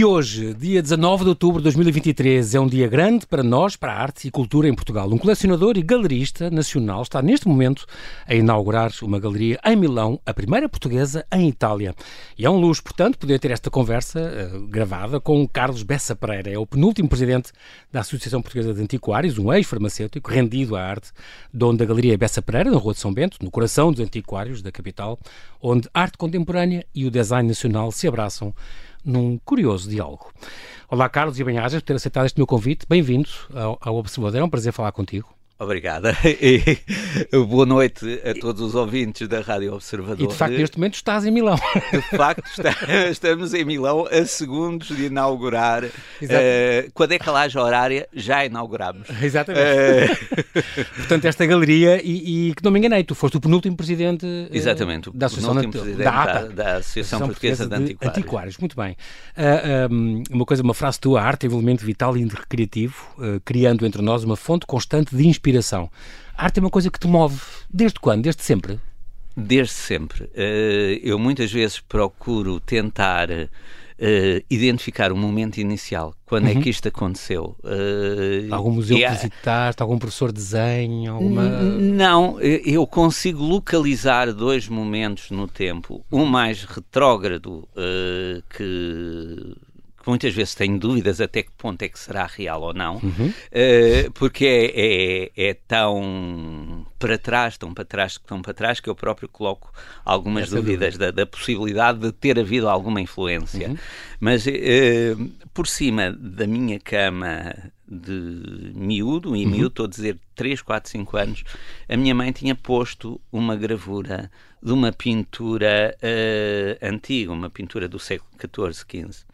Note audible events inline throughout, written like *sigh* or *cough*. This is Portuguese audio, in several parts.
E hoje, dia 19 de outubro de 2023, é um dia grande para nós, para a arte e cultura em Portugal. Um colecionador e galerista nacional está neste momento a inaugurar uma galeria em Milão, a primeira portuguesa em Itália. E é um luxo, portanto, poder ter esta conversa uh, gravada com Carlos Bessa Pereira. É o penúltimo presidente da Associação Portuguesa de Antiquários, um ex-farmacêutico rendido à arte, dono da Galeria Bessa Pereira, na Rua de São Bento, no coração dos antiquários da capital, onde arte contemporânea e o design nacional se abraçam num curioso diálogo. Olá, Carlos e bem-ajas, por ter aceitado este meu convite. Bem-vindo ao, ao Observador, é um prazer falar contigo. Obrigada *laughs* e boa noite a todos os ouvintes da Rádio Observador. E de facto, neste momento estás em Milão. De facto, *laughs* está, estamos em Milão a segundos de inaugurar. Uh, quando é que a laje horária já inauguramos. *laughs* Exatamente. Uh... Portanto, esta galeria, e, e, que não me enganei, tu foste o penúltimo presidente uh, Exatamente, da Associação penúltimo presidente da, APA, da, da Associação Portuguesa de, de Antiquários. Antiquários. Muito bem. Um, uma coisa, uma frase tua, arte é um elemento vital e recreativo, criando entre nós uma fonte constante de inspiração inspiração. A arte é uma coisa que te move desde quando? Desde sempre? Desde sempre. Eh, eu muitas vezes procuro tentar Uh, identificar o momento inicial, quando uhum. é que isto aconteceu. Uh, algum museu que visitaste, algum professor de desenho? Alguma... Não, eu consigo localizar dois momentos no tempo. Um mais retrógrado, uh, que que muitas vezes tenho dúvidas até que ponto é que será real ou não, uhum. uh, porque é, é, é, tão para trás, tão para trás, tão para trás, que eu próprio coloco algumas Essa dúvidas da, da, possibilidade de ter havido alguma influência. Uhum. Mas uh, por cima da minha cama de miúdo, e uhum. miúdo estou a dizer 3, 4, 5 anos, a minha mãe tinha posto uma gravura de uma pintura uh, antiga, uma pintura do século XIV, XV.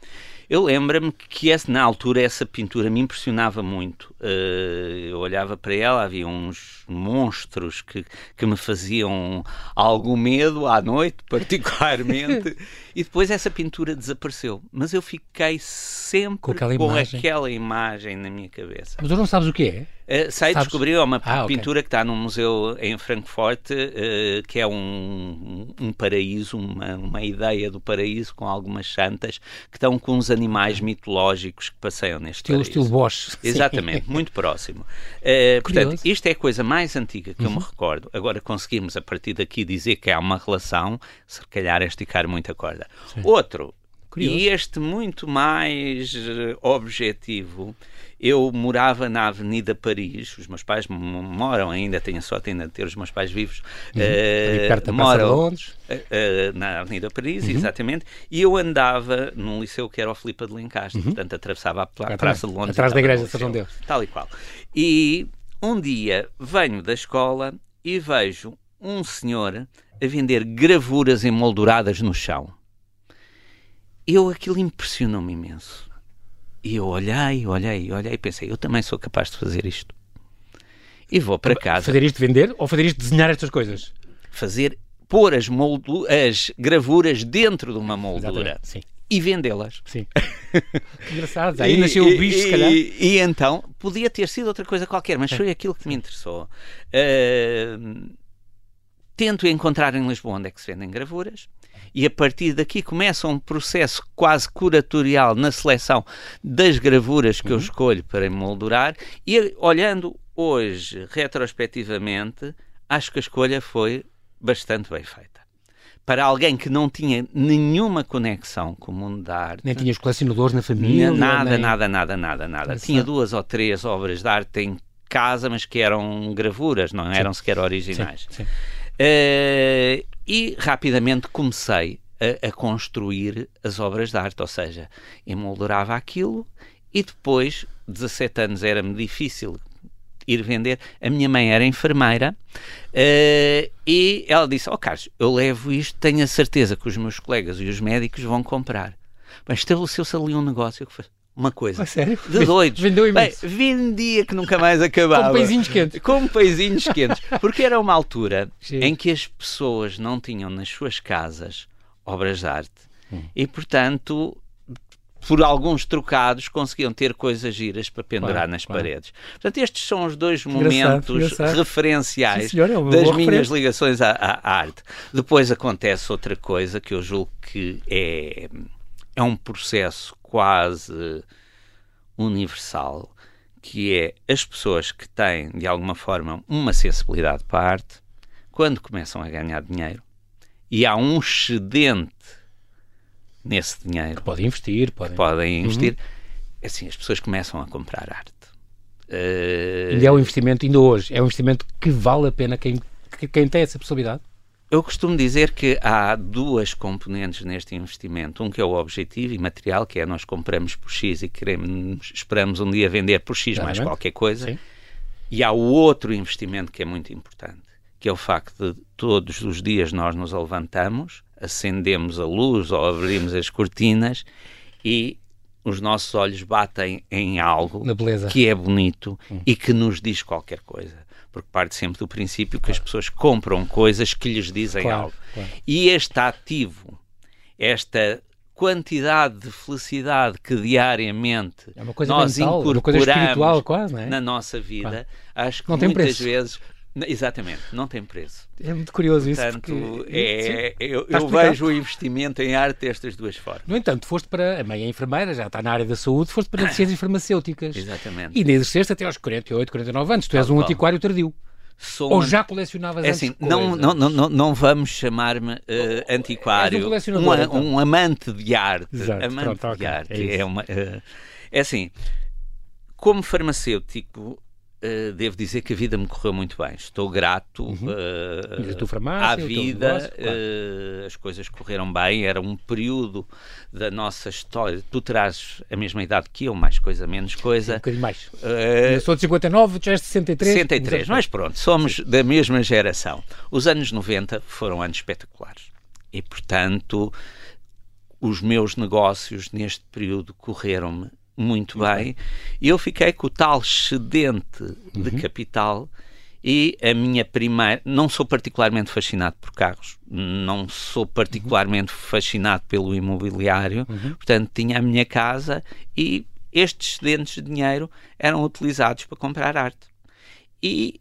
Eu lembro-me que esse, na altura essa pintura me impressionava muito. Uh, eu olhava para ela, havia uns monstros que, que me faziam algum medo à noite, *laughs* particularmente, e depois essa pintura desapareceu. Mas eu fiquei sempre com aquela, com imagem. aquela imagem na minha cabeça. Mas tu não sabes o que é? Uh, sei Sabes? descobrir é uma ah, pintura okay. que está num museu em Frankfurt, uh, que é um, um paraíso, uma, uma ideia do paraíso com algumas santas que estão com os animais mitológicos que passeiam neste estilo, paraíso. Estilo Bosch. Exatamente, muito próximo. Uh, *laughs* portanto, isto é a coisa mais antiga que uhum. eu me uhum. recordo. Agora conseguimos a partir daqui dizer que há uma relação, se calhar é esticar muita corda. Sim. Outro, Curioso. e este muito mais objetivo, eu morava na Avenida Paris, os meus pais moram ainda, tenho a sorte ainda de ter os meus pais vivos. Uhum. Uh, perto da moram, Londres. Uh, uh, na Avenida Paris, uhum. exatamente, e eu andava num liceu que era o Filipe de Lencastre, uhum. portanto atravessava a pra Praça de Londres. Atrás da igreja de São Deus. Tal e qual. E um dia venho da escola e vejo um senhor a vender gravuras emolduradas no chão. Eu, aquilo impressionou-me imenso. E eu olhei, olhei, olhei e pensei, eu também sou capaz de fazer isto. E vou para casa. Fazer isto vender ou fazer isto desenhar estas coisas? Fazer, pôr as, moldu as gravuras dentro de uma moldura. Sim. E vendê-las. Sim. *laughs* Engraçado. Aí nasceu o bicho, se calhar. E, e, então, podia ter sido outra coisa qualquer, mas foi aquilo que me interessou. Uh, tento encontrar em Lisboa onde é que se vendem gravuras e a partir daqui começa um processo quase curatorial na seleção das gravuras que uhum. eu escolho para emoldurar e olhando hoje retrospectivamente, acho que a escolha foi bastante bem feita. Para alguém que não tinha nenhuma conexão com o mundo da arte. Nem tinha os colecionadores na família? Nada, nem... nada, nada, nada, nada. Tinha duas ou três obras de arte em casa, mas que eram gravuras, não sim. eram sequer originais. Sim, sim. Uh, e rapidamente comecei a, a, construir as obras de arte, ou seja, emoldurava aquilo e depois, 17 anos era-me difícil ir vender. A minha mãe era enfermeira uh, e ela disse: Ó oh, Carlos, eu levo isto, tenho a certeza que os meus colegas e os médicos vão comprar. Mas estabeleceu-se ali um negócio que foi uma coisa. Ah, sério? De doidos. Vendeu imenso. Bem, vendia que nunca mais acabava. Com peizinhos quentes. Com peizinhos quentes. Porque era uma altura Sim. em que as pessoas não tinham nas suas casas obras de arte hum. e, portanto, por alguns trocados conseguiam ter coisas giras para pendurar claro, nas claro. paredes. Portanto, estes são os dois momentos engraçado. referenciais Sim, senhor, é das minhas ligações à, à, arte. Depois acontece outra coisa que eu julgo que é, é um processo quase universal, que é as pessoas que têm, de alguma forma, uma sensibilidade para a arte, quando começam a ganhar dinheiro e há um excedente nesse dinheiro. Podem investir, podem, podem investir. Uhum. Assim, as pessoas começam a comprar arte. Uh... E é um investimento, ainda hoje, é um investimento que vale a pena quem, quem tem essa possibilidade? Eu costumo dizer que há duas componentes neste investimento. Um que é o objetivo e material, que é nós compramos por X e queremos, esperamos um dia vender por X mais qualquer coisa. Sim. E há o outro investimento que é muito importante, que é o facto de todos os dias nós nos levantamos, acendemos a luz ou abrimos as cortinas e os nossos olhos batem em algo que é bonito hum. e que nos diz qualquer coisa porque parte sempre do princípio que as pessoas compram coisas que lhes dizem claro, algo. Claro. E este ativo, esta quantidade de felicidade que diariamente é nós mental, incorporamos quase, é? na nossa vida, claro. acho que muitas vezes Exatamente, não tem preço. É muito curioso Portanto, isso. Porque... É, eu, eu vejo o investimento em arte destas duas formas. No entanto, foste para a meia enfermeira, já está na área da saúde, foste para ciências farmacêuticas. Exatamente. E exerceste até aos 48, 49 anos. Tu és um antiquário tardio. Sou Ou já colecionavas é assim, não, não, não, não vamos chamar-me uh, antiquário, um, um, então. um, amante de arte. Exato, amante pronto, de okay. arte. É, é, uma, uh, é assim, como farmacêutico, Uh, devo dizer que a vida me correu muito bem. Estou grato uhum. uh, farmácia, à vida, negócio, claro. uh, as coisas correram bem. Era um período da nossa história. Tu terás a mesma idade que eu, mais coisa, menos coisa. um bocadinho mais. eu sou de 59, tu és de 63. 63, mas pronto, somos Sim. da mesma geração. Os anos 90 foram anos espetaculares. E, portanto, os meus negócios neste período correram-me muito bem. E eu fiquei com o tal excedente uhum. de capital e a minha primeira. Não sou particularmente fascinado por carros, não sou particularmente uhum. fascinado pelo imobiliário, uhum. portanto, tinha a minha casa e estes excedentes de dinheiro eram utilizados para comprar arte. E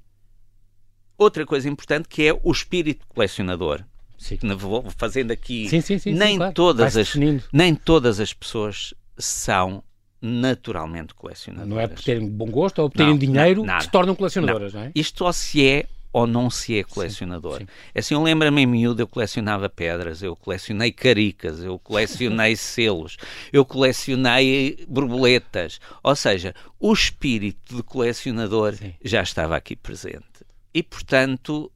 outra coisa importante que é o espírito colecionador. Sim. Vou fazendo aqui. Sim, sim, nem, claro. todas as, nem todas as pessoas são naturalmente colecionadoras. Não é por terem bom gosto ou por terem não, dinheiro não, que se tornam colecionadoras, não. não, é? Isto só se é ou não se é colecionador. Sim, sim. Assim, eu lembro-me em miúdo, eu colecionava pedras, eu colecionei caricas, eu colecionei *laughs* selos, eu colecionei borboletas. Ou seja, o espírito de colecionador sim. já estava aqui presente. E, portanto,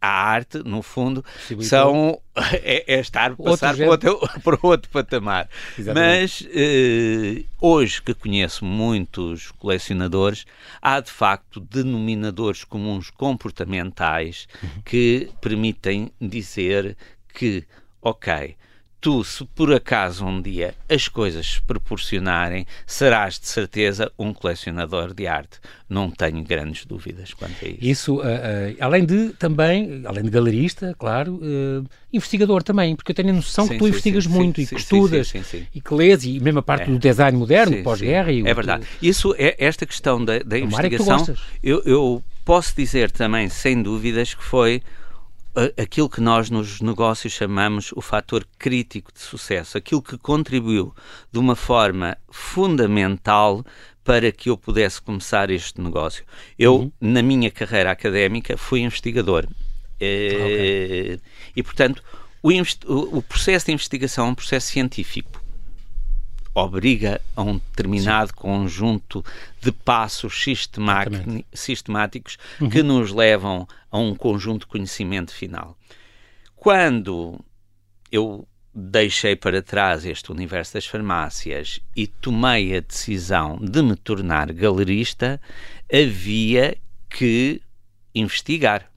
a arte, no fundo, são, *laughs* é, é, estar passar para outro, *laughs* para outro patamar. Exatamente. Mas eh, hoje que conheço muitos colecionadores, há de facto denominadores comuns comportamentais uhum. que permitem dizer que, ok, tu, se por acaso um dia as coisas se proporcionarem, serás de certeza um colecionador de arte. Não tenho grandes dúvidas quanto a isso. Isso, uh, uh, além de também, além de galerista, claro, uh, investigador também, porque eu tenho a noção sim, que tu sim, investigas sim, muito e que estudas e que lês, e mesmo a parte é. do design moderno, pós-guerra. É verdade. Isso, é, esta questão da, da investigação, eu, eu posso dizer também, sem dúvidas, que foi aquilo que nós nos negócios chamamos o fator crítico de sucesso, aquilo que contribuiu de uma forma fundamental para que eu pudesse começar este negócio. Eu, uhum. na minha carreira académica, fui investigador. Okay. E, portanto, o, o, processo de investigação é um processo científico obriga a um determinado Sim. conjunto de passos sistemáticos uhum. que nos levam a um conjunto de conhecimento final. Quando eu deixei para trás este universo das farmácias e tomei a decisão de me tornar galerista, havia que investigar.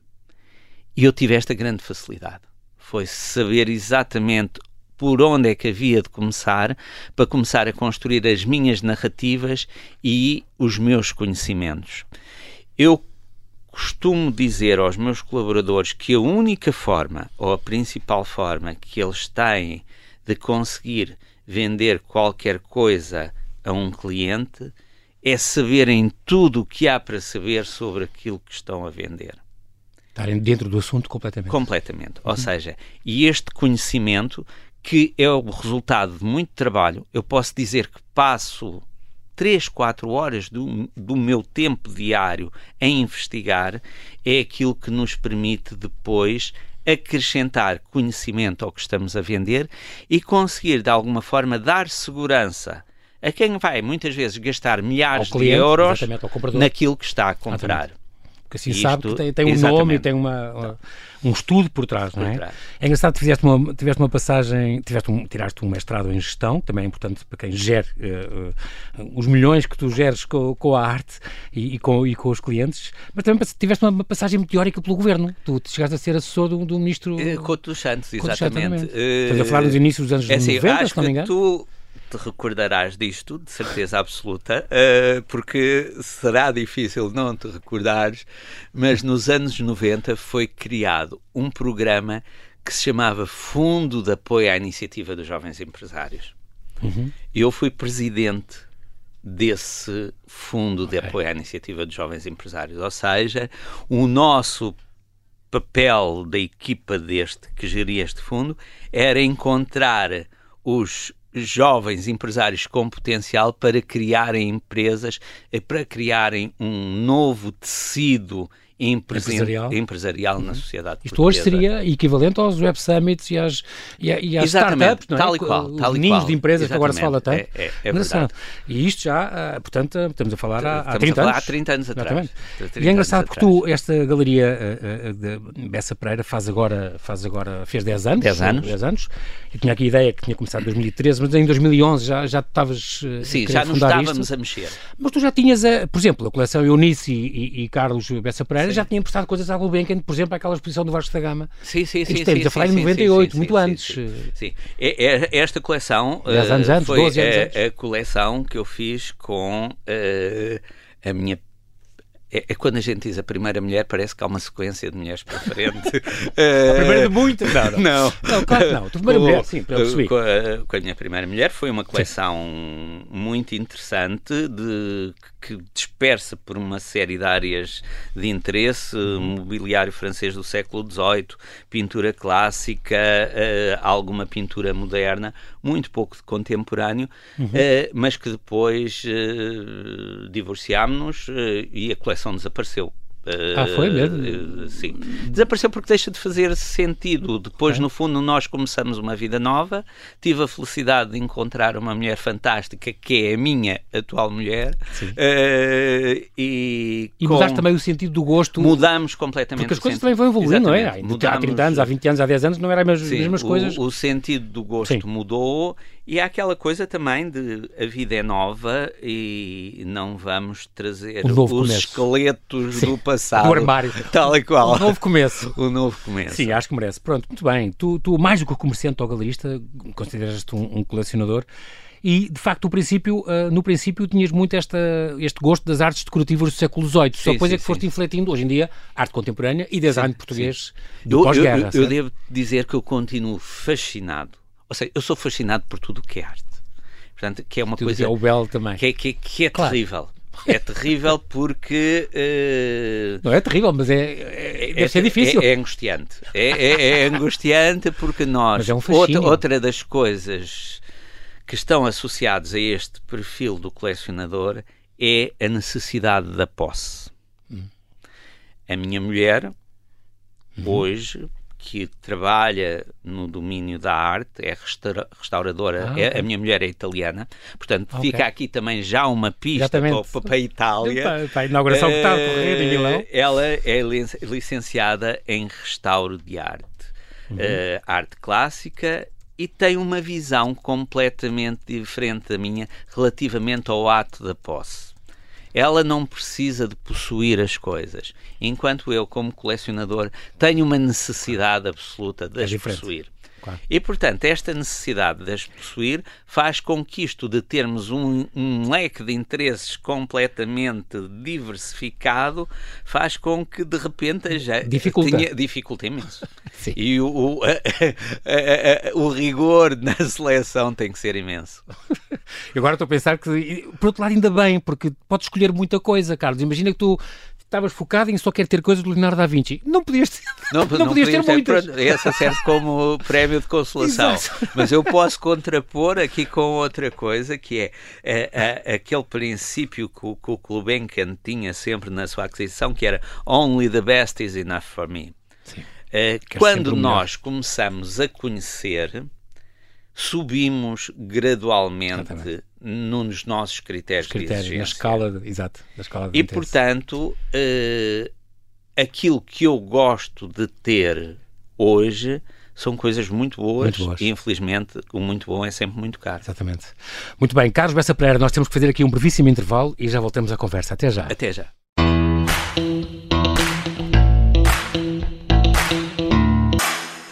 E eu tive esta grande facilidade. Foi saber exatamente por onde é que havia de começar para começar a construir as minhas narrativas e os meus conhecimentos. Eu costumo dizer aos meus colaboradores que a única forma, ou a principal forma, que eles têm de conseguir vender qualquer coisa a um cliente é saberem tudo o que há para saber sobre aquilo que estão a vender. Estarem dentro do assunto completamente. Completamente. Uhum. Ou seja, e este conhecimento que é o resultado de muito trabalho. Eu posso dizer que passo 3, 4 horas do, do meu tempo diário a investigar, é aquilo que nos permite depois acrescentar conhecimento ao que estamos a vender e conseguir, de alguma forma, dar segurança a quem vai muitas vezes gastar milhares cliente, de euros naquilo que está a comprar. Exatamente. Porque assim Isto, sabe que tem, tem um exatamente. nome e tem uma, uma, um estudo por trás, não é? Trás. É engraçado que tiveste uma, tiveste uma passagem, tiveste um, tiraste um mestrado em gestão, que também é importante para quem gere uh, uh, os milhões que tu geres com, com a arte e, e, com, e com os clientes, mas também tiveste uma, passagem meteórica pelo governo. Tu chegaste a ser assessor do, do ministro. Couto dos Santos, exatamente. Estás a falar dos inícios dos anos é assim, 90, se não me engano. Tu te recordarás disto, de certeza absoluta, uh, porque será difícil não te recordares, mas nos anos 90 foi criado um programa que se chamava Fundo de Apoio à Iniciativa dos Jovens Empresários. Uhum. Eu fui presidente desse Fundo de okay. Apoio à Iniciativa dos Jovens Empresários, ou seja, o nosso papel da equipa deste que geria este fundo era encontrar os jovens empresários com potencial para criarem empresas, para criarem um novo tecido empresarial, empresarial uhum. na sociedade Isto portuguesa. hoje seria equivalente aos Web Summits e às, e, e às startups, não é? Tal e qual. Tal e qual. de empresas Exatamente. que agora se fala tanto. É, é, é verdade. E isto já, ah, portanto, estamos a falar há, há 30 anos. Há 30 anos atrás. 30 e é engraçado porque tu, esta galeria uh, de Bessa Pereira faz agora, faz agora, fez 10 anos. 10 anos. 10 anos. Eu tinha aqui a ideia que tinha começado em 2013, mas em 2011 já, já estavas Sim, já nos estávamos isto. a mexer. Mas tu já tinhas, a, por exemplo, a coleção Eunice e, e, e Carlos Bessa Pereira Já tinham prestado coisas à Gulbenkian, por exemplo, aquela exposição do Vasco da Gama. Sim, sim, sim. Estamos sim, a falar em 98, sim, muito antes. Sim, É, é, esta coleção 10 anos antes, foi 12 anos a, antes. a coleção que eu fiz com uh, a minha é, é, quando a gente diz a primeira mulher, parece que há uma sequência de mulheres para frente. *laughs* a primeira de muitas? Não, não. Não, não claro que não. A primeira com, mulher, sim, para eu com a, com a minha primeira mulher foi uma coleção sim. muito interessante de, que dispersa por uma série de áreas de interesse, mobiliário francês do século XVIII, pintura clássica, uh, alguma pintura moderna, muito pouco de contemporâneo, uhum. uh, mas que depois uh, divorciámos-nos e a coleção desapareceu. Ah, foi mesmo? Uh, sim. Desapareceu porque deixa de fazer sentido. Depois, okay. no fundo, nós começamos uma vida nova. Tive a felicidade de encontrar uma mulher fantástica, que é a minha atual mulher. Uh, e e com... mudaste também o sentido do gosto. Mudamos completamente. Porque as coisas também vão evoluindo, não é? Mudamos... Há 30 anos, há 20 anos, há 10 anos, não eram as mesmas, coisas. O, o sentido do gosto sim. mudou e há aquela coisa também de a vida é nova e não vamos trazer os começo. esqueletos Sim. do passado. Do armário. Tal e qual. O novo começo. o *laughs* novo começo. Sim, acho que merece. Pronto, muito bem. Tu, tu mais do que comerciante ou galerista, consideras-te um, um colecionador e de facto no princípio, uh, no princípio tinhas muito esta, este gosto das artes decorativas do século XVIII, só depois sim, é que sim. foste infletindo hoje em dia arte contemporânea e design sim, português do pós-guerra. Eu, eu, eu, devo dizer que eu continuo fascinado ou seja, eu sou fascinado por tudo o que é arte. Portanto, que é uma tudo coisa. Que é o belo também. Que é, que, que é claro. terrível. É terrível porque. Uh, não é terrível, mas é, é, deve é, ser difícil. É, é angustiante. É, é, é, angustiante porque nós. É um outra, outra das coisas que estão associadas a este perfil do colecionador é a necessidade da posse. Hum. A minha mulher, uhum. hoje, que trabalha no domínio da arte, é restaura, restauradora, ah, é, a minha mulher é italiana, portanto okay. fica aqui também já uma pista para, para, a Itália. Para, para a inauguração uh, que está a correr em Milão. Eh, ela é licenciada em restauro de arte, uhum. uh, arte clássica e tem uma visão completamente diferente da minha relativamente ao ato da posse ela não precisa de possuir as coisas, enquanto eu, como colecionador, tenho uma necessidade absoluta de as é possuir. Claro. E, portanto, esta necessidade de as possuir faz com que isto de termos um, um, leque de interesses completamente diversificado faz com que, de repente, já dificulta, tinha, dificulta imenso. *laughs* e o, o, a, a, a, o rigor na seleção tem que ser imenso. *laughs* Agora estou a pensar que, por outro lado, ainda bem, porque podes escolher muita coisa, Carlos. Imagina que tu estavas focado em só querer ter coisas do Leonardo da Vinci. Não podias ter, não, não, não podias ter, ter muitas. Essa serve como prémio de consolação. Mas eu posso contrapor aqui com outra coisa, que é, é, é aquele princípio que o, que o Gulbenkian tinha sempre na sua aquisição, que era only the best is enough for me. Sim. Uh, quando nós começamos a conhecer, subimos gradualmente Exatamente. nos nossos critérios, critérios de na escala, exato, na escala de E, interesse. portanto, uh, aquilo que eu gosto de ter hoje são coisas muito boas, muito boas, e infelizmente o muito bom é sempre muito caro. Exatamente. Muito bem, Carlos Bessa Pereira, nós temos que fazer aqui um brevíssimo intervalo e já voltamos à conversa. Até já. Até já.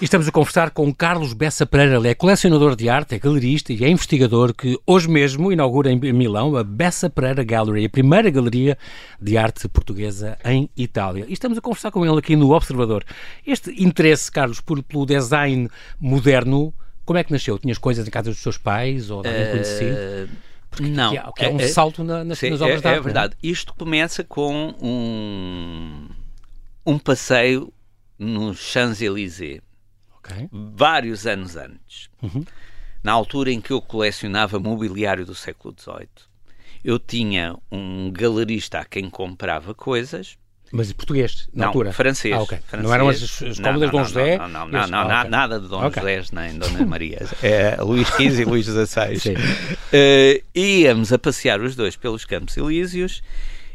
E estamos a conversar com Carlos Bessa Pereira, ele é colecionador de arte, é galerista e é investigador que hoje mesmo inaugura em Milão a Bessa Pereira Gallery, a primeira galeria de arte portuguesa em Itália. E estamos a conversar com ele aqui no Observador. Este interesse, Carlos, por, pelo design moderno, como é que nasceu? Tinhas coisas em casa dos seus pais ou de alguém uh... conhecido? Porque não, é, é um é, salto na, nas, sim, nas obras é, de arte. É verdade. Isto começa com um, um passeio nos Champs-Élysées Okay. Vários anos antes. Uhum. Na altura em que eu colecionava mobiliário do século XVIII, eu tinha um galerista a quem comprava coisas. Mas português, na não, altura? Francês, ah, okay. francês. Não eram as, as cômodas de Dom José? Não, não, não, não, ah, okay. nada de Dom okay. José nem Dona Maria. *laughs* É Luís XV e Luís XVI. Uh, íamos a passear os dois pelos Campos Elíseos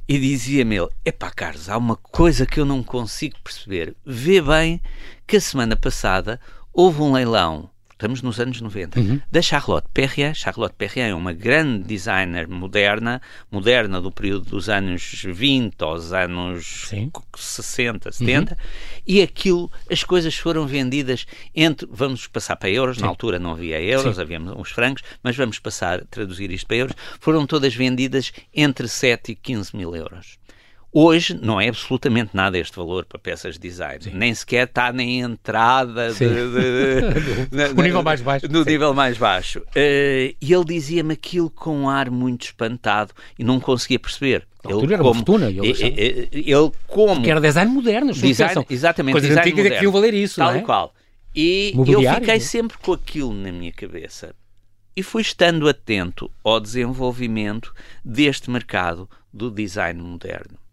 e dizia-me ele: Epá, Carlos, há uma coisa que eu não consigo perceber. Vê bem que a semana passada houve um leilão estamos nos anos 90, uhum. da Charlotte Perrier. Charlotte Perrier é uma grande designer moderna, moderna do período dos anos 20 aos anos Sim. 60, 70, uhum. e aquilo, as coisas foram vendidas entre, vamos passar para euros, Sim. na altura não havia euros, Sim. havia uns francos, mas vamos passar traduzir isto para euros, foram todas vendidas entre 7 e 15 mil euros. Hoje não é absolutamente nada este valor para peças de design. Sim. Nem sequer está na entrada de, de, de, *laughs* no nível mais baixo. No Sim. nível mais baixo. Uh, e ele dizia-me aquilo com um ar muito espantado e não conseguia perceber. Ele, era como, uma fortuna. Ele, ele, ele como... Porque era design moderno. Design, exatamente. Coisas design antigas é que valer isso, Tal é? e qual. E eu fiquei sempre com aquilo na minha cabeça. E fui estando atento ao desenvolvimento deste mercado do design moderno.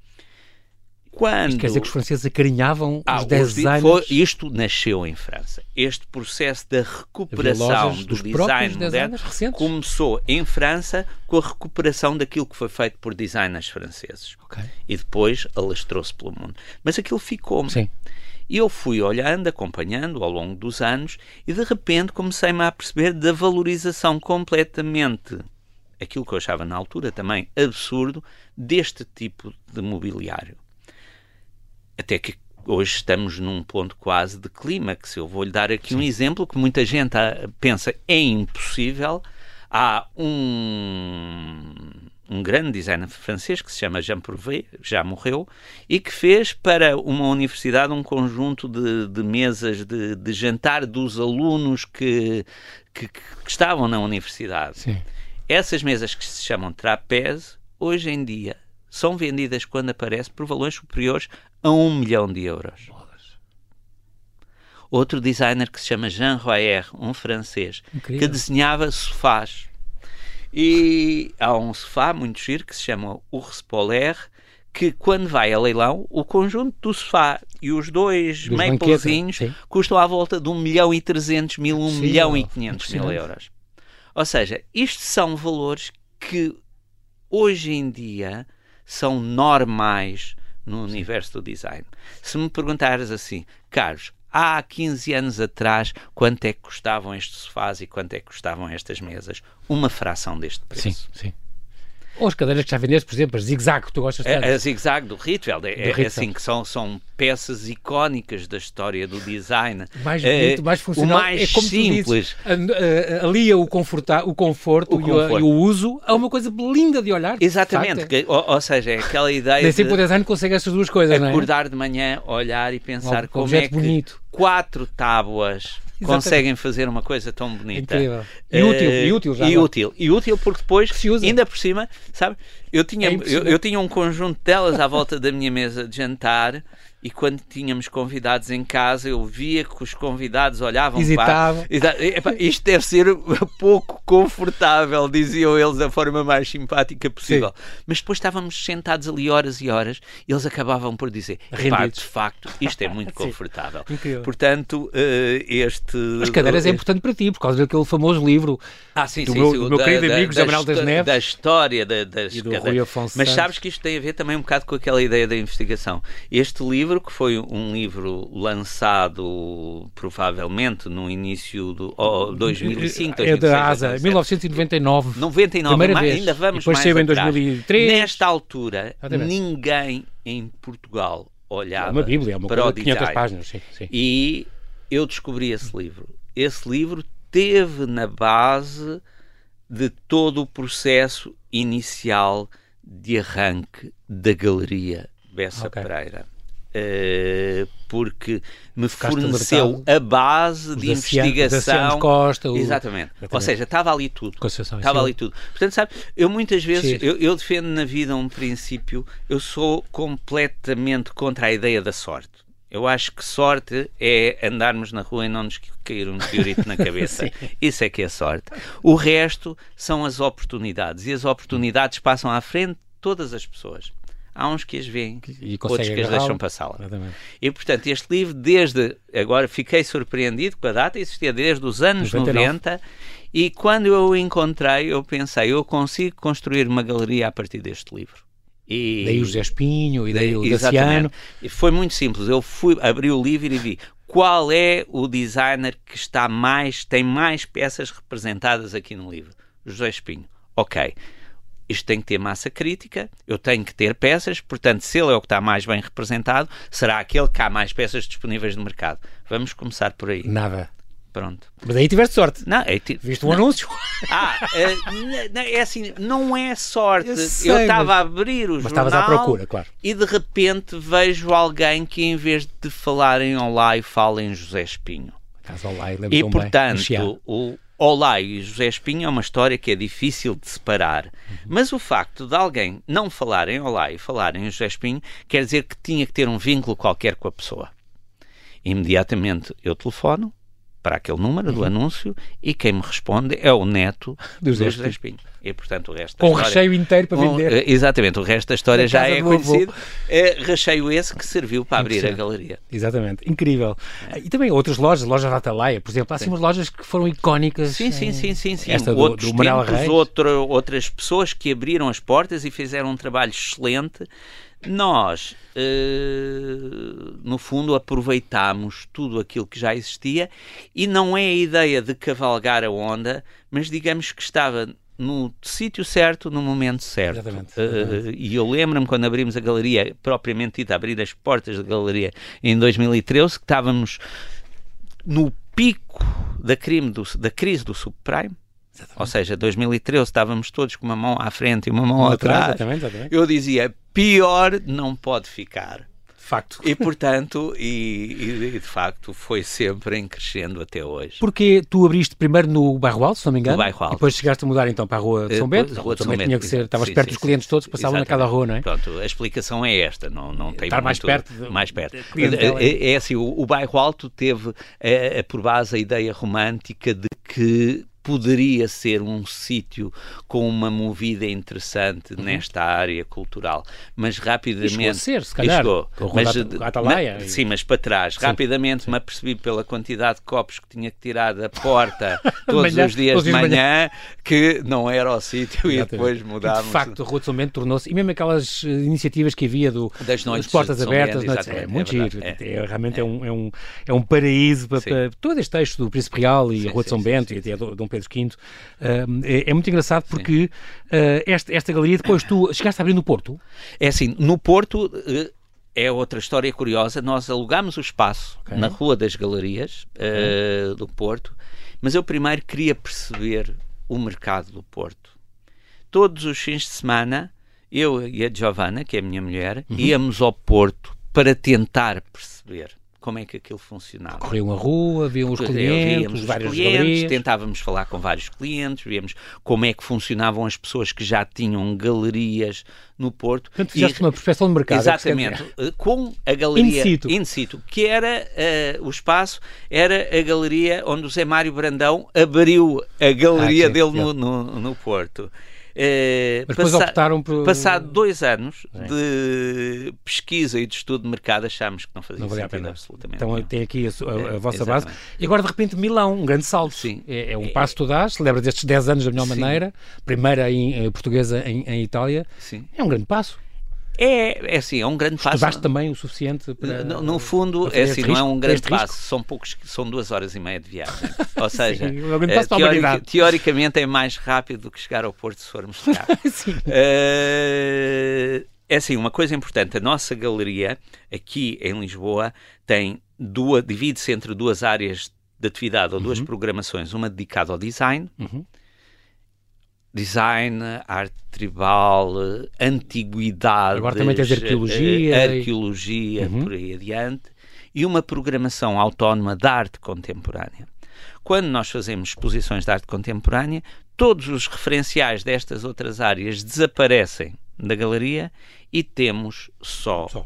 Quando... Isto quer dizer que os franceses acarinhavam ah, os designers? Foi, isto nasceu em França. Este processo da recuperação do design moderno começou em França com a recuperação daquilo que foi feito por designers franceses. Okay. E depois alastrou-se pelo mundo. Mas aquilo ficou-me. Sim. E eu fui olhando, acompanhando ao longo dos anos e de repente comecei-me a perceber da valorização completamente aquilo que eu achava na altura também absurdo deste tipo de mobiliário até que hoje estamos num ponto quase de clímax. Eu vou-lhe dar aqui Sim. um exemplo que muita gente ah, pensa é impossível. Há um, um grande designer francês que se chama Jean Prouvé, já morreu, e que fez para uma universidade um conjunto de, de mesas de, de, jantar dos alunos que, que, que estavam na universidade. Sim. Essas mesas que se chamam trapézio, hoje em dia são vendidas quando aparece por valores superiores a um milhão de euros. Outro designer que se chama Jean Royer, um francês, Incrível. que desenhava sofás. E há um sofá muito giro que se chama Urs Polaire, que quando vai a leilão, o conjunto do sofá e os dois maplezinhos custam à volta de 1 milhão e 300 mil, 1 Sim, milhão e 500 mil euros. Ou seja, isto são valores que hoje em dia são normais no universo do design. Se me perguntares assim, Carlos, há 15 anos atrás, quanto é que custavam estes sofás e quanto é que custavam estas mesas? Uma fração deste preço. Sim, sim. Ou as cadeiras que já vendeste, por exemplo, a zig-zag que tu gostas de A, a zig-zag do Rietveld, é, é assim que são, são peças icónicas da história do design. Mais bonito, é, mais funcional. O mais é como simples. Dizes, alia o, conforta, o conforto, o e, conforto. O, e, o, uso a uma coisa linda de olhar. Exatamente, que, ou, ou, seja, é aquela *laughs* ideia Nem sempre o design consegue essas duas coisas, não é? Acordar de manhã, olhar e pensar um, como é que bonito. quatro tábuas conseguem fazer uma coisa tão bonita. Incrível. E útil, uh, e útil já. E útil, e útil porque depois, ainda por cima, sabe, Eu tinha, É eu, eu tinha um conjunto delas à volta da minha mesa de jantar e quando tínhamos convidados em casa eu via que os convidados olhavam Hesitavam. para... Isto deve ser *laughs* pouco confortável, diziam eles da forma mais simpática possível. Mas depois estávamos sentados ali horas e horas e eles acabavam por dizer "Epá, Rendidos. de facto, isto é muito *laughs* Sim. confortável. Incrível. Portanto, eh, este... As cadeiras é importante para ti, por causa daquele famoso livro Ah, sim, do sim, meu- sim, do meu querido amigo José Manuel das Neves. Da história da, das do cadeiras. Rui Afonso Mas sabes que isto tem a ver também um bocado com aquela ideia da investigação. Este livro, que foi um livro lançado provavelmente no início do oh, 2005, É 2006, da ASA, 2007. 1999. 99, Primeira mas vez. ainda vamos E depois mais saiu em atrás. 2003. Nesta altura, Exatamente. ninguém em Portugal É olhava uma Bíblia, é uma para o de 500 design. páginas. Sim, sim. E eu descobri esse livro. Esse livro teve na base de todo o processo inicial de arranque da galeria Bessa Ok. Pereira. Eh, porque me Ficaste forneceu alertado. a base de Daciano investigação. Costa, o- Exatamente. Ou Exatamente. seja, estava ali tudo. Conceição Estava ali tudo. Portanto, sabe, eu muitas vezes, eu, eu defendo na vida um princípio, eu sou completamente contra a ideia da sorte. Eu acho que sorte é andarmos na rua e não nos cair um meteorito na *laughs* cabeça. Isso é que é sorte. O resto são as oportunidades. E as oportunidades passam à frente de todas as pessoas. Há uns que as veem, E outros que as deixam passá-la. E, portanto, este livro, desde agora, fiquei surpreendido com a data, existia desde os anos 99. 90, e quando eu o encontrei, eu pensei, eu consigo construir uma galeria a partir deste livro. E, Daí o José Espinho e daí o Exatamente. Daciano. E foi muito simples. Eu fui, abri o livro e vi qual é o designer que está mais, tem mais peças representadas aqui no livro. José Espinho. Ok. Isto tem que ter massa crítica, eu tenho que ter peças, portanto, se ele é o que está mais bem representado, será aquele que há mais peças disponíveis no mercado. Vamos começar por aí. Nada. Pronto. Mas aí tiveste sorte. Não, é ti- Viste um anúncio. *laughs* Ah, eh, é assim, não é sorte. Eu estava mas- a abrir o Mas jornal estavas à procura, claro. e de repente vejo alguém que em vez de falar em Olá fala em José Espinho. Caso ao lá, lembro E bem. portanto, Chiado. o Olá e José Espinho é uma história que é difícil de separar. Mas o facto de alguém não falar em Olá e falar em José Espinho quer dizer que tinha que ter um vínculo qualquer com a pessoa. Imediatamente eu telefono para aquele número Uhum. do anúncio e quem me responde é o neto Do do José Espinho. E portanto o resto da Com história- recheio inteiro para um, vender. eh, exatamente, o resto da história Na já é do conhecido. É recheio esse que serviu para abrir a galeria. Exatamente, incrível. E também outras lojas, lojas da Atalaia, por exemplo, há assim Sim. umas lojas que foram icónicas. Sim, sim, sim, sim, sim. Esta do, Outros do Manuel tempos, outras pessoas que abriram as portas e fizeram um trabalho excelente. Nós, eh, no fundo, aproveitámos tudo aquilo que já existia e não é a ideia de cavalgar a onda, mas digamos que estava no sítio certo, no momento certo. Exatamente, Eh, exatamente. e eu lembro-me quando abrimos a galeria, propriamente dita, abrir as portas da galeria em 2013, que estávamos no pico da, crime do- da crise do subprime. Ou seja, 2013 estávamos todos com uma mão à frente e uma mão atrás. Exatamente, exatamente. Eu dizia, pior não pode ficar. Facto. E portanto, e, e, de facto foi sempre em crescendo até hoje. Porque tu abriste primeiro no Bairro Alto, se não me engano, No Bairro Alto. depois chegaste a mudar então para a Rua de São Eh, Bento. Rua de São Bento, tinha que ser, estavas Sim, perto sim, dos clientes sim. todos, passavam naquela rua, não é? Pronto, a explicação é esta, não, não tem Estar mais perto de- mais perto. de clientela. É, é assim, o, o bairro Alto teve eh, por base a ideia romântica de que poderia ser um sítio com uma movida interessante nesta área cultural, mas rapidamente Uhum. E a ser, se calhar, E chegou. o mas, da- eh, Atalaia ma- e- sim, mas para trás, rapidamente me apercebi pela quantidade de copos que tinha que tirar da porta *laughs* todos manhã, os dias todos de de manhã, que não era o sítio e depois E, mudámos. De facto, a Rua de São Bento tornou-se, e mesmo aquelas eh, iniciativas que havia do, Das noites das portas abertas, Bento, noites- é exatamente, muito é giro. verdade, É, realmente é. um, é, um, é um paraíso para, Sim. para todo este texto do Príncipe Real e Sim, a Rua de sim, São sim, Bento sim, e até do- Dom Pedro V. Um, é, é muito engraçado porque uh, esta, esta galeria, depois tu chegaste a abrir no Porto. É assim, no Porto eh, é outra história curiosa. Nós alugámos o espaço Ok. na Rua das Galerias eh, do Porto, mas eu primeiro queria perceber o mercado do Porto. Todos os fins de semana, eu e a Giovanna, que é a minha mulher, Uhum. íamos ao Porto para tentar perceber como é que aquilo funcionava. Corriam a rua, viam os clientes, os vários clientes, galerias. tentávamos falar com vários clientes, víamos como é que funcionavam as pessoas que já tinham galerias no Porto. Portanto, fizeste e, uma prospeção de mercado. É exatamente, é com a galeria in situ, in situ que era uh, o espaço, era a galeria onde o Zé Mário Brandão abriu a galeria ah, sim, dele no, no, no Porto. Eh, Mas depois passa, optaram por. Passado dois anos de pesquisa e de estudo de mercado, achámos que não fazia não sentido absolutamente. Então nenhum. tem aqui a, a, a vossa base. E agora, de repente, Milão, um grande salto. Sim. É, é um é, passo que tu dás, celebras estes 10 anos da melhor Sim. maneira, primeira em, em portuguesa em, em Itália. Sim. É um grande passo. É, é assim, é um grande passo. Estudaste também o suficiente para. No, no fundo, é assim, não é um grande passo, são poucos, são duas horas e meia de viagem. Ou *laughs* seja, Sim, um uh, teoric, teoricamente é mais rápido do que chegar ao Porto se formos cá. *laughs* Sim. Uh, é assim, uma coisa importante, a nossa galeria aqui em Lisboa tem duas, divide-se entre duas áreas de atividade ou duas uhum. programações, uma dedicada ao design. Uhum design, arte tribal, antiguidade, Agora também tens arqueologia, eh, arqueologia uhum. por aí adiante, e uma programação autónoma de arte contemporânea. Quando nós fazemos exposições de arte contemporânea, todos os referenciais destas outras áreas desaparecem da galeria e temos só, só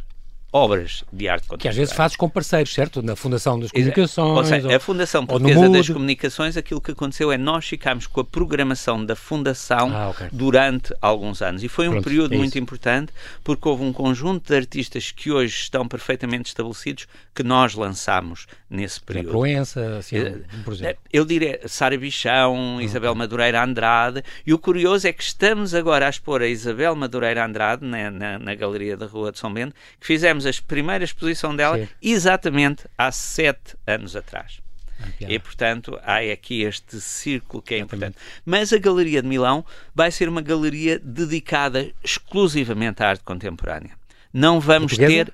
obras de arte contemporânea. Que às vezes fazes com parceiros, certo? Na Fundação das Comunicações. Ou seja, ou, a Fundação Portuguesa das Comunicações, aquilo que aconteceu é nós ficámos com a programação da Fundação ah, okay. durante alguns anos. E foi um Pronto, período é muito importante porque houve um conjunto de artistas que hoje estão perfeitamente estabelecidos que nós lançámos nesse período. Proença, assim, uh, por exemplo. Eu diria Sara Bichão, Isabel Madureira Andrade. E o curioso é que estamos agora a expor a Isabel Madureira Andrade na, na, na Galeria da Rua de São Bento, que fizemos a primeira exposição dela Sim. exatamente há sete anos atrás. Ah, e, portanto, há aqui este círculo que é importante. Mas a Galeria de Milão vai ser uma galeria dedicada exclusivamente à arte contemporânea. Não vamos ter.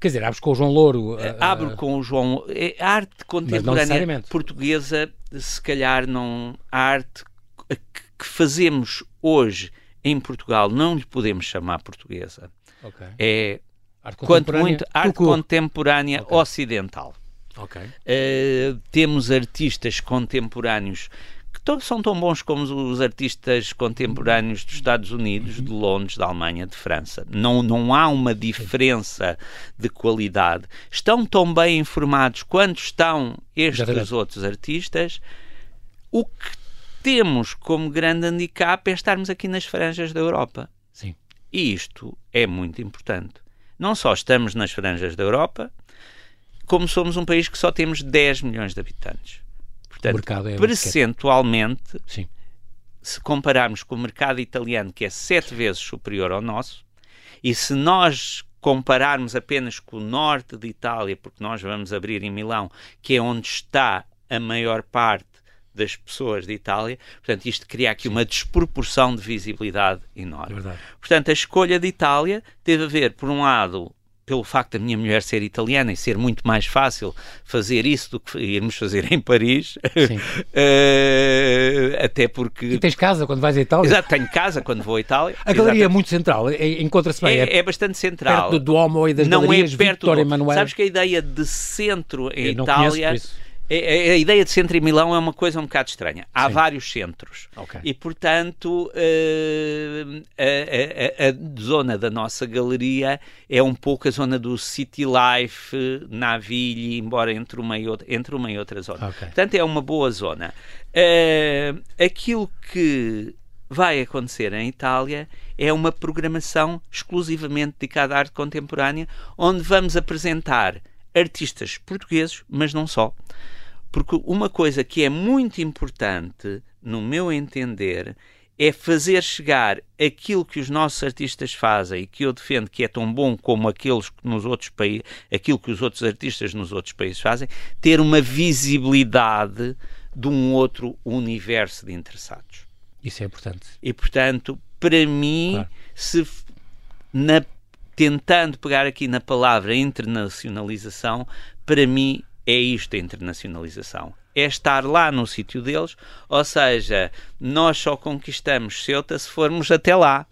Quer dizer, abres com o João Louro. Uh, Abro com o João. É, a arte contemporânea portuguesa, se calhar, não. A arte que fazemos hoje em Portugal não lhe podemos chamar portuguesa. Okay. É Arte quanto muito arte contemporânea okay. ocidental. Okay. Uh, temos artistas contemporâneos que são tão bons como os artistas contemporâneos dos Estados Unidos, de Londres, da Alemanha, de França. Não, não há uma diferença de qualidade. Estão tão bem informados quanto estão estes outros artistas. O que temos como grande handicap é estarmos aqui nas franjas da Europa. Sim. E isto é muito importante não só estamos nas franjas da Europa, como somos um país que só temos 10 milhões de habitantes. Portanto, é percentualmente, Sim. se compararmos com o mercado italiano, que é sete vezes superior ao nosso, e se nós compararmos apenas com o norte de Itália, porque nós vamos abrir em Milão, que é onde está a maior parte das pessoas de Itália. Portanto, isto cria aqui Sim. uma desproporção de visibilidade enorme. É Portanto, a escolha de Itália teve a ver, por um lado, pelo facto da minha mulher ser italiana e ser muito mais fácil fazer isso do que irmos fazer em Paris. uh, *laughs* até porque. E tens casa quando vais à Itália? Exato, tenho casa quando vou à Itália. A galeria é muito central, é, encontra-se bem. É, é, bastante central. Perto do Duomo e das não galerias, é perto Victor do... Sabes que a ideia de centro em Itália a, ideia de centro em Milão é uma coisa um bocado estranha. Há Sim. vários centros. Okay. E, portanto, uh, a, a, a, zona da nossa galeria é um pouco a zona do city life, Navigli, embora entre uma e outra, entre uma e outra zona. Okay. Portanto, é uma boa zona. Uh, aquilo que vai acontecer em Itália é uma programação exclusivamente dedicada à arte contemporânea, onde vamos apresentar artistas portugueses, mas não só. Porque uma coisa que é muito importante, no meu entender, é fazer chegar aquilo que os nossos artistas fazem e que eu defendo que é tão bom como aqueles que nos outros países, aquilo que os outros artistas nos outros países fazem, ter uma visibilidade de um outro universo de interessados. Isso é importante. E portanto, para mim, claro. se na tentando pegar aqui na palavra internacionalização, para mim é isto a internacionalização. É estar lá no sítio deles, ou seja, nós só conquistamos Ceuta se formos até lá.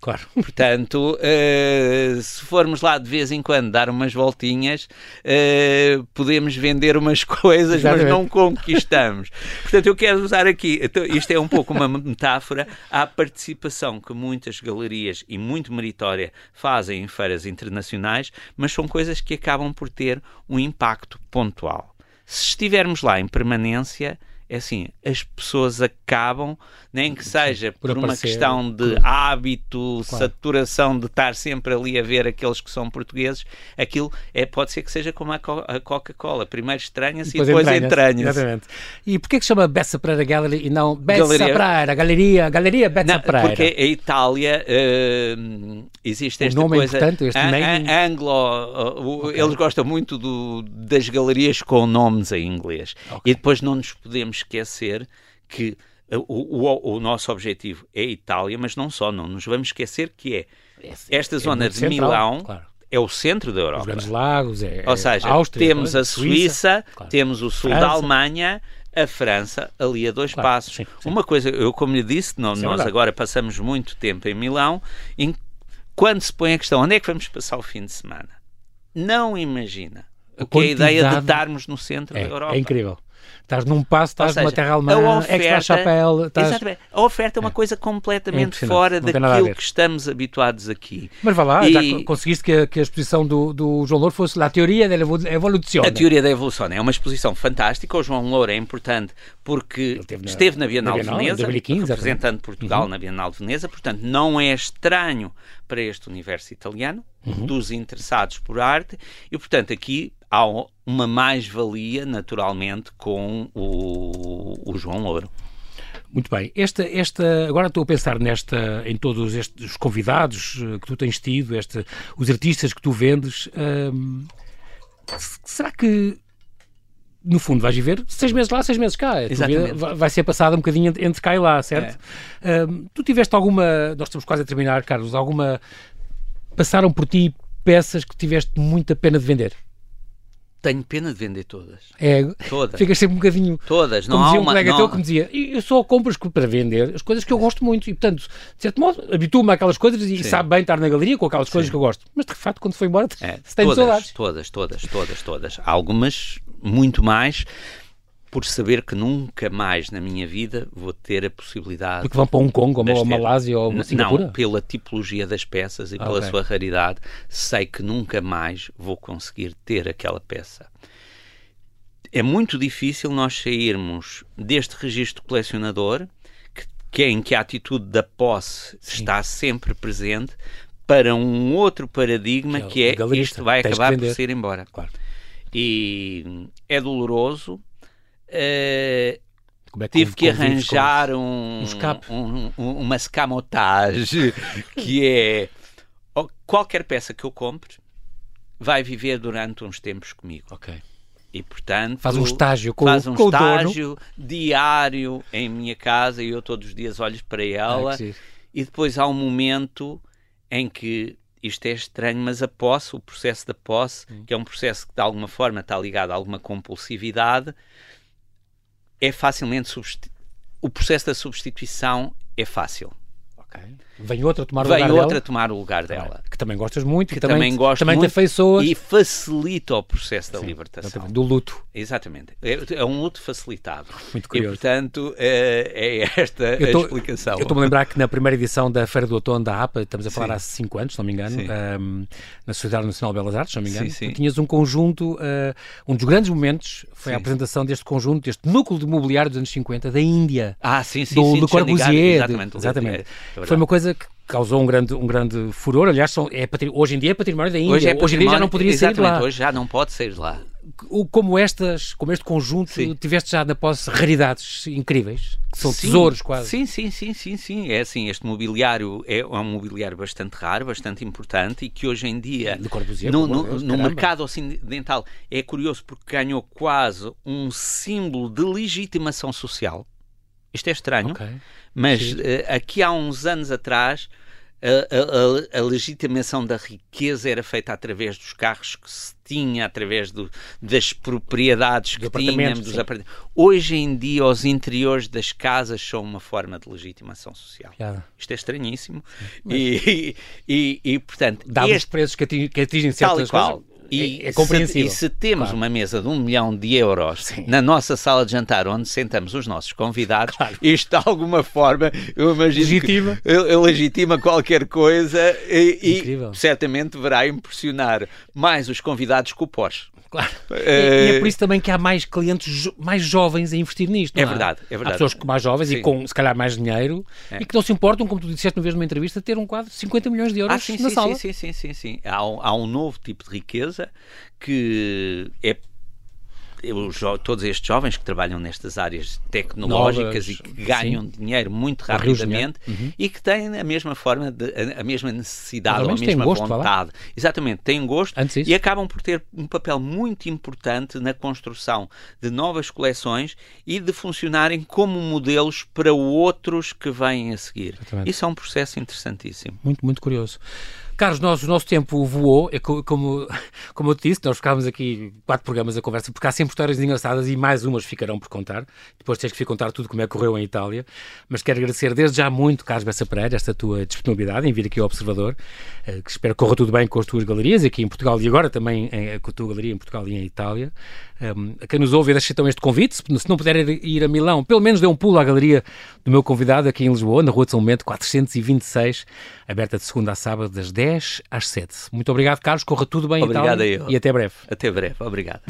Claro. *laughs* Portanto, uh, se formos lá de vez em quando dar umas voltinhas, uh, podemos vender umas *laughs* coisas, Exatamente. mas não conquistamos. Portanto, eu quero usar aqui, então, isto é um pouco uma metáfora à participação que muitas galerias e muito meritória fazem em feiras internacionais, mas são coisas que acabam por ter um impacto pontual. Se estivermos lá em permanência, é assim, as pessoas acabam, nem que seja por, por uma questão de hábito, claro. saturação de estar sempre ali a ver aqueles que são portugueses, aquilo é, pode ser que seja como a Coca-Cola. Primeiro estranha-se e depois, depois entranha-se. Exatamente. E porquê que se chama Bessa Pereira Gallery e não Bessa Galeria... Pereira, Galeria, Galeria Bessa não, Pereira? Porque a Itália uh, existe esta coisa... É este a, anglo, uh, okay. eles gostam muito do, das galerias com nomes em inglês. Okay. E depois não nos podemos esquecer que o, o, o, nosso objetivo é a Itália, mas não só, não nos vamos esquecer que é esta é zona de central, Milão claro. é o centro da Europa. Os Grandes Lagos, é, Ou seja, Áustria, temos a Suíça, Suíça claro. temos o sul França. da Alemanha, a França ali a dois claro, passos. Sim, sim. Uma coisa, eu como lhe disse, não, é nós agora passamos muito tempo em Milão, em, quando se põe a questão onde é que vamos passar o fim de semana, não imagina é a ideia de estarmos no centro é, da Europa. É incrível. Estás num passo, estás seja, numa terra alemã, oferta, extra chapéu. Estás... Exatamente. A oferta é uma é. coisa completamente é fora daquilo que estamos habituados aqui. Mas vá lá, e... já conseguiste que a, que a exposição do, do João Louro fosse a teoria da evolução. A teoria da evolução é uma exposição fantástica. O João Louro é importante porque na, esteve na Bienal, na Bienal de Veneza, 2015, representando Portugal uhum. na Bienal de Veneza, portanto não é estranho para este universo italiano, uhum. dos interessados por arte, e portanto aqui há uma mais-valia, naturalmente, com o, o João Louro. Muito bem. Esta, esta, agora estou a pensar nesta, em todos estes convidados eh, que tu tens tido, este, os artistas que tu vendes. Hum, será que no fundo vais viver seis meses lá, seis meses cá. Exatamente. vai ser passada um bocadinho entre cá e lá, certo? É. Um, tu tiveste alguma, nós estamos quase a terminar, Carlos, alguma, passaram por ti peças que tiveste muita pena de vender? Tenho pena de vender todas. É, todas. Ficas sempre um bocadinho. Todas, não como há dizia um colega teu que me dizia, eu só compro para vender as coisas que eu gosto muito. E, portanto, de certo modo, habituo-me àquelas coisas e Sim. sabe bem estar na galeria com aquelas Sim. coisas que eu gosto. Mas, de facto, quando foi embora, é, tem todas, saudades. Todas, todas, todas, todas. Algumas, muito mais por saber que nunca mais na minha vida vou ter a possibilidade. Porque vão para Hong Kong, ou a Malásia, ou uma Singapura? Não, pela tipologia das peças e ah, pela okay. sua raridade, sei que nunca mais vou conseguir ter aquela peça. É muito difícil nós sairmos deste registro colecionador, que, que é em que a atitude da posse Sim. está sempre presente, para um outro paradigma que é, que é isto vai acabar por ser embora. Claro. E é doloroso, Uh, é tive que arranjar um, um, um, uma escamotagem *laughs* que é qualquer peça que eu compre vai viver durante uns tempos comigo. Ok. E portanto faz um estágio com, faz um com estágio diário em minha casa e eu todos os dias olho para ela ah, e depois há um momento em que isto é estranho, mas a posse, o processo da posse, hum. que é um processo que de alguma forma está ligado a alguma compulsividade, é facilmente o processo da substituição é fácil. Ok. Vem outra tomar o Vem lugar outra dela? tomar o lugar dela. Que também gostas muito, que, também, também gosto também muito te afeiçoas. e facilita o processo da Sim, libertação. Do luto. Exatamente. É, é, um luto facilitado. Muito curioso. E, portanto, é, é esta tô, a explicação. Eu estou-me a lembrar que na primeira edição da Feira do Outono da APA, estamos a falar sim. há 5 anos, se não me engano, um, na Sociedade Nacional de Belas Artes, se não me engano, sim, sim. tinhas um conjunto, uh, um dos grandes momentos foi a apresentação deste conjunto, deste núcleo de mobiliário dos anos 50 da Índia. Ah, sim, sim. Do, sim, do Corbusier. Exatamente. exatamente. É foi uma coisa que causou um grande, um grande furor. Aliás, são, é hoje em dia é património da Índia. Hoje, é hoje em dia já não poderia sair de lá. Hoje já não pode sair de lá. Como, estas, como este conjunto, sim. tiveste já na posse raridades incríveis, que são sim, tesouros quase. Sim, sim, sim, sim, sim. É assim, este mobiliário é um mobiliário bastante raro, bastante importante e que hoje em dia, no, no, Deus, no mercado ocidental, é curioso porque ganhou quase um símbolo de legitimação social. Isto é estranho, okay. mas uh, aqui há uns anos atrás a, a, a, legitimação da riqueza era feita através dos carros que se tinha, através do, das propriedades que tínhamos, dos. Hoje em dia, os interiores das casas são uma forma de legitimação social. Claro. Isto é estranhíssimo. Mas... E, e, e, portanto. Dá este, os preços que atingem, que atingem certas tal e qual. E, é, é compreensível. Se, e se temos claro. uma mesa de um milhão de euros Sim. na nossa sala de jantar onde sentamos os nossos convidados, claro. isto de alguma forma, eu imagino legitima. que legitima qualquer coisa e, e certamente deverá impressionar mais os convidados que o Porsche. Claro. É, e é por isso também que há mais clientes jo mais jovens a investir nisto. é verdade, é verdade. Há pessoas mais jovens sim. e com, se calhar, mais dinheiro é. e que não se importam, como tu disseste uma vez numa entrevista, ter um quadro de 50 milhões de euros ah, sim, na sim, sala. Sim, sim, sim, sim. Há, um, há um novo tipo de riqueza que é todos estes jovens que trabalham nestas áreas tecnológicas Novas, e que ganham sim. dinheiro muito rapidamente uhum. e que têm a mesma forma, de, a, a mesma necessidade, a mesma gosto, vontade. Exatamente, têm gosto e acabam por ter um papel muito importante na construção de novas coleções e de funcionarem como modelos para outros que vêm a seguir. Exatamente. Isso é um processo interessantíssimo. Muito, muito curioso. Carlos, nós, o nosso tempo voou, é como, *laughs* como eu te disse, nós ficávamos aqui quatro programas a conversa, porque há sempre histórias engraçadas e mais umas ficarão por contar. Depois tens que contar tudo como é que correu em Itália. Mas quero agradecer desde já muito, Carlos Bessa Pereira, esta tua disponibilidade em vir aqui ao Observador, eh, que espero que corra tudo bem com as tuas galerias aqui em Portugal e agora também em, com a tua galeria em Portugal e em Itália. Um, a quem nos ouve, deixa então este convite. Se não puder ir a Milão, pelo menos dê um pulo à galeria do meu convidado aqui em Lisboa, na Rua de São Momento 426, aberta de segunda a sábado, das 10 às 7. Muito obrigado, Carlos. Corra tudo bem Obrigado Itália, eu. e até breve. Até breve. Obrigado.